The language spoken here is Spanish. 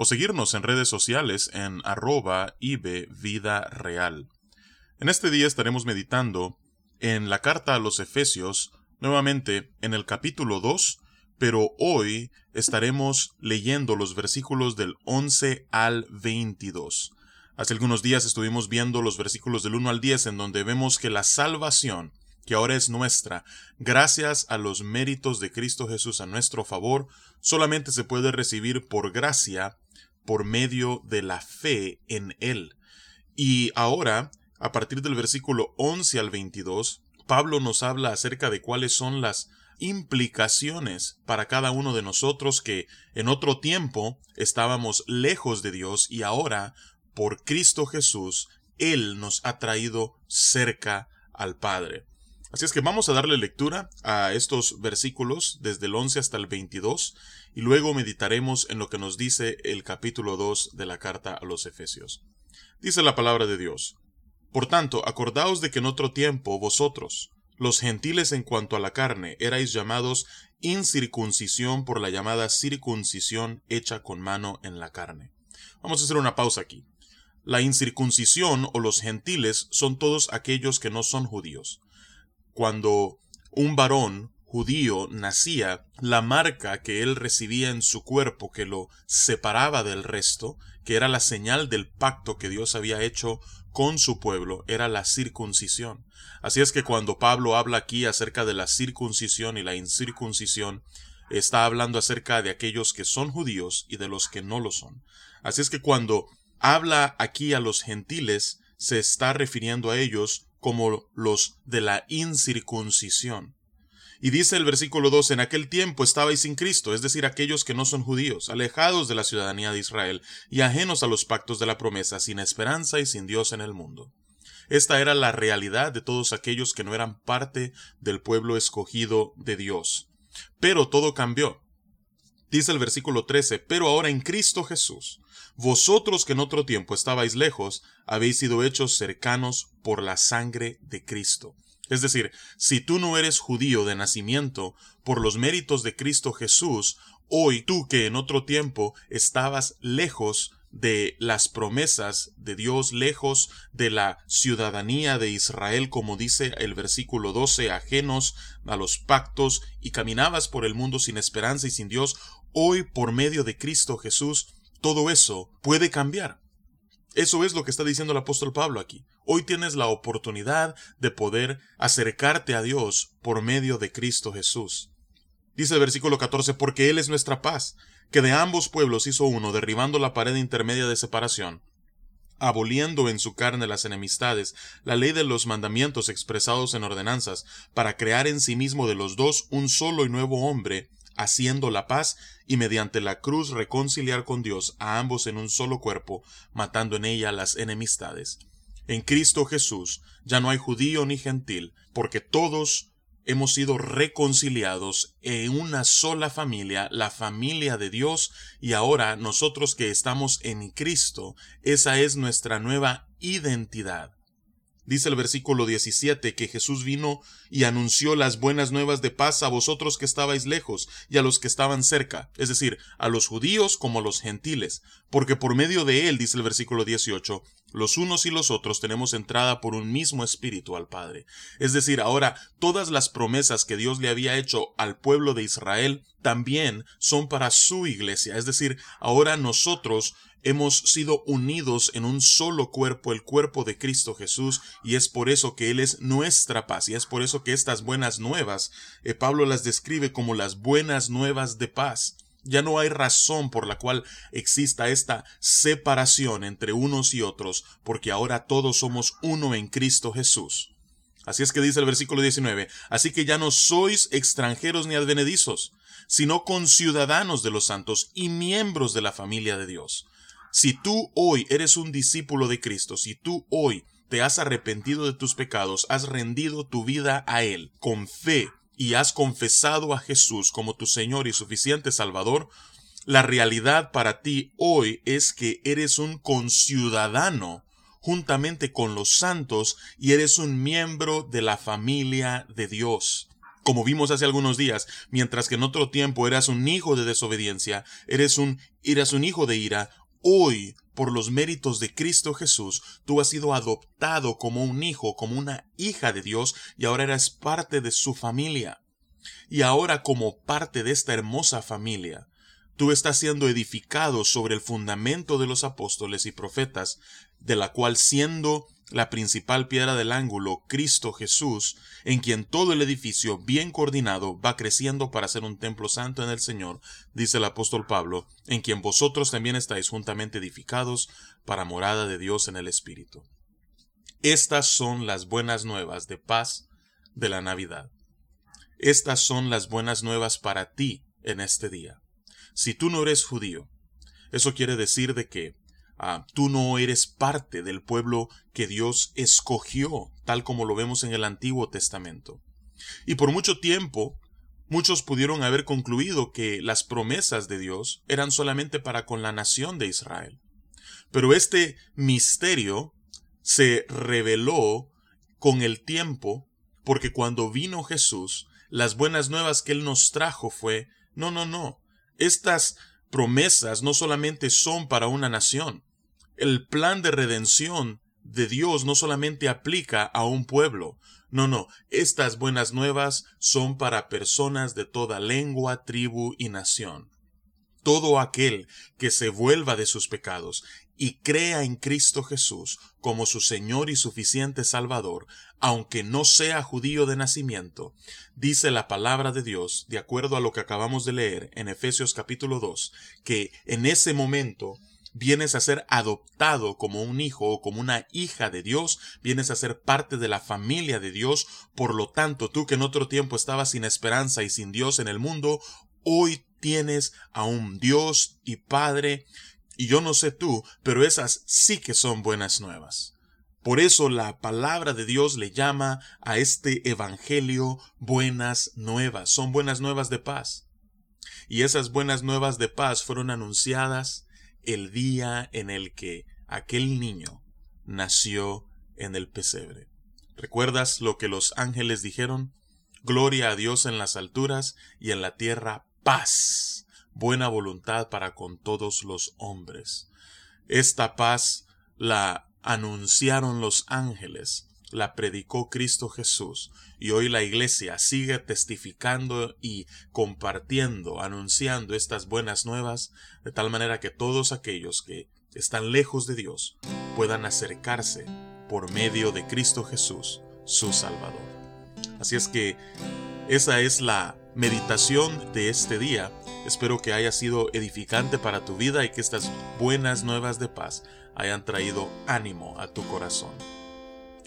o seguirnos en redes sociales en arroba Vida Real. En este día estaremos meditando en la carta a los Efesios, nuevamente en el capítulo 2, pero hoy estaremos leyendo los versículos del 11 al 22. Hace algunos días estuvimos viendo los versículos del 1 al 10 en donde vemos que la salvación, que ahora es nuestra, gracias a los méritos de Cristo Jesús a nuestro favor, solamente se puede recibir por gracia por medio de la fe en Él. Y ahora, a partir del versículo 11 al 22, Pablo nos habla acerca de cuáles son las implicaciones para cada uno de nosotros que en otro tiempo estábamos lejos de Dios y ahora, por Cristo Jesús, Él nos ha traído cerca al Padre. Así es que vamos a darle lectura a estos versículos desde el 11 hasta el 22 y luego meditaremos en lo que nos dice el capítulo 2 de la carta a los Efesios. Dice la palabra de Dios. Por tanto, acordaos de que en otro tiempo vosotros, los gentiles en cuanto a la carne, erais llamados incircuncisión por la llamada circuncisión hecha con mano en la carne. Vamos a hacer una pausa aquí. La incircuncisión o los gentiles son todos aquellos que no son judíos cuando un varón judío nacía, la marca que él recibía en su cuerpo que lo separaba del resto, que era la señal del pacto que Dios había hecho con su pueblo, era la circuncisión. Así es que cuando Pablo habla aquí acerca de la circuncisión y la incircuncisión, está hablando acerca de aquellos que son judíos y de los que no lo son. Así es que cuando habla aquí a los gentiles, se está refiriendo a ellos como los de la incircuncisión. Y dice el versículo 2, en aquel tiempo estabais sin Cristo, es decir, aquellos que no son judíos, alejados de la ciudadanía de Israel y ajenos a los pactos de la promesa, sin esperanza y sin Dios en el mundo. Esta era la realidad de todos aquellos que no eran parte del pueblo escogido de Dios. Pero todo cambió. Dice el versículo 13, pero ahora en Cristo Jesús, vosotros que en otro tiempo estabais lejos, habéis sido hechos cercanos por la sangre de Cristo. Es decir, si tú no eres judío de nacimiento, por los méritos de Cristo Jesús, hoy tú que en otro tiempo estabas lejos de las promesas de Dios, lejos de la ciudadanía de Israel, como dice el versículo 12, ajenos a los pactos y caminabas por el mundo sin esperanza y sin Dios, hoy por medio de Cristo Jesús todo eso puede cambiar. Eso es lo que está diciendo el apóstol Pablo aquí. Hoy tienes la oportunidad de poder acercarte a Dios por medio de Cristo Jesús. Dice el versículo 14, porque Él es nuestra paz, que de ambos pueblos hizo uno, derribando la pared intermedia de separación, aboliendo en su carne las enemistades, la ley de los mandamientos expresados en ordenanzas, para crear en sí mismo de los dos un solo y nuevo hombre, haciendo la paz y mediante la cruz reconciliar con Dios a ambos en un solo cuerpo, matando en ella las enemistades. En Cristo Jesús ya no hay judío ni gentil, porque todos hemos sido reconciliados en una sola familia, la familia de Dios, y ahora nosotros que estamos en Cristo, esa es nuestra nueva identidad. Dice el versículo 17 que Jesús vino y anunció las buenas nuevas de paz a vosotros que estabais lejos y a los que estaban cerca, es decir, a los judíos como a los gentiles, porque por medio de él, dice el versículo 18, los unos y los otros tenemos entrada por un mismo espíritu al Padre. Es decir, ahora todas las promesas que Dios le había hecho al pueblo de Israel también son para su iglesia. Es decir, ahora nosotros hemos sido unidos en un solo cuerpo, el cuerpo de Cristo Jesús, y es por eso que Él es nuestra paz, y es por eso que estas buenas nuevas, eh, Pablo las describe como las buenas nuevas de paz. Ya no hay razón por la cual exista esta separación entre unos y otros, porque ahora todos somos uno en Cristo Jesús. Así es que dice el versículo 19, así que ya no sois extranjeros ni advenedizos, sino conciudadanos de los santos y miembros de la familia de Dios Si tú hoy eres un discípulo de Cristo, si tú hoy te has arrepentido de tus pecados, has rendido tu vida a Él con fe y has confesado a Jesús como tu Señor y suficiente Salvador, la realidad para ti hoy es que eres un conciudadano juntamente con los santos y eres un miembro de la familia de Dios. Como vimos hace algunos días, mientras que en otro tiempo eras un hijo de desobediencia, eres un, eras un hijo de ira, hoy, por los méritos de Cristo Jesús, tú has sido adoptado como un hijo, como una hija de Dios, y ahora eres parte de su familia. Y ahora como parte de esta hermosa familia, Tú estás siendo edificado sobre el fundamento de los apóstoles y profetas, de la cual siendo la principal piedra del ángulo, Cristo Jesús, en quien todo el edificio bien coordinado va creciendo para ser un templo santo en el Señor, dice el apóstol Pablo, en quien vosotros también estáis juntamente edificados para morada de Dios en el Espíritu. Estas son las buenas nuevas de paz de la Navidad. Estas son las buenas nuevas para ti en este día si tú no eres judío, eso quiere decir de que ah, tú no eres parte del pueblo que Dios escogió, tal como lo vemos en el Antiguo Testamento. Y por mucho tiempo, muchos pudieron haber concluido que las promesas de Dios eran solamente para con la nación de Israel. Pero este misterio se reveló con el tiempo, porque cuando vino Jesús, las buenas nuevas que Él nos trajo fue, no, no, no, estas promesas no solamente son para una nación. El plan de redención de Dios no solamente aplica a un pueblo. No, no, estas buenas nuevas son para personas de toda lengua, tribu y nación. Todo aquel que se vuelva de sus pecados y crea en Cristo Jesús como su Señor y suficiente Salvador, aunque no sea judío de nacimiento, dice la palabra de Dios, de acuerdo a lo que acabamos de leer en Efesios capítulo 2, que en ese momento vienes a ser adoptado como un hijo o como una hija de Dios, vienes a ser parte de la familia de Dios, por lo tanto tú que en otro tiempo estabas sin esperanza y sin Dios en el mundo, hoy tienes a un Dios y Padre y yo no sé tú, pero esas sí que son buenas nuevas. Por eso la palabra de Dios le llama a este Evangelio buenas nuevas. Son buenas nuevas de paz. Y esas buenas nuevas de paz fueron anunciadas el día en el que aquel niño nació en el pesebre. ¿Recuerdas lo que los ángeles dijeron? Gloria a Dios en las alturas y en la tierra paz buena voluntad para con todos los hombres. Esta paz la anunciaron los ángeles, la predicó Cristo Jesús, y hoy la Iglesia sigue testificando y compartiendo, anunciando estas buenas nuevas, de tal manera que todos aquellos que están lejos de Dios puedan acercarse por medio de Cristo Jesús, su Salvador. Así es que esa es la meditación de este día Espero que haya sido edificante para tu vida y que estas buenas nuevas de paz hayan traído ánimo a tu corazón.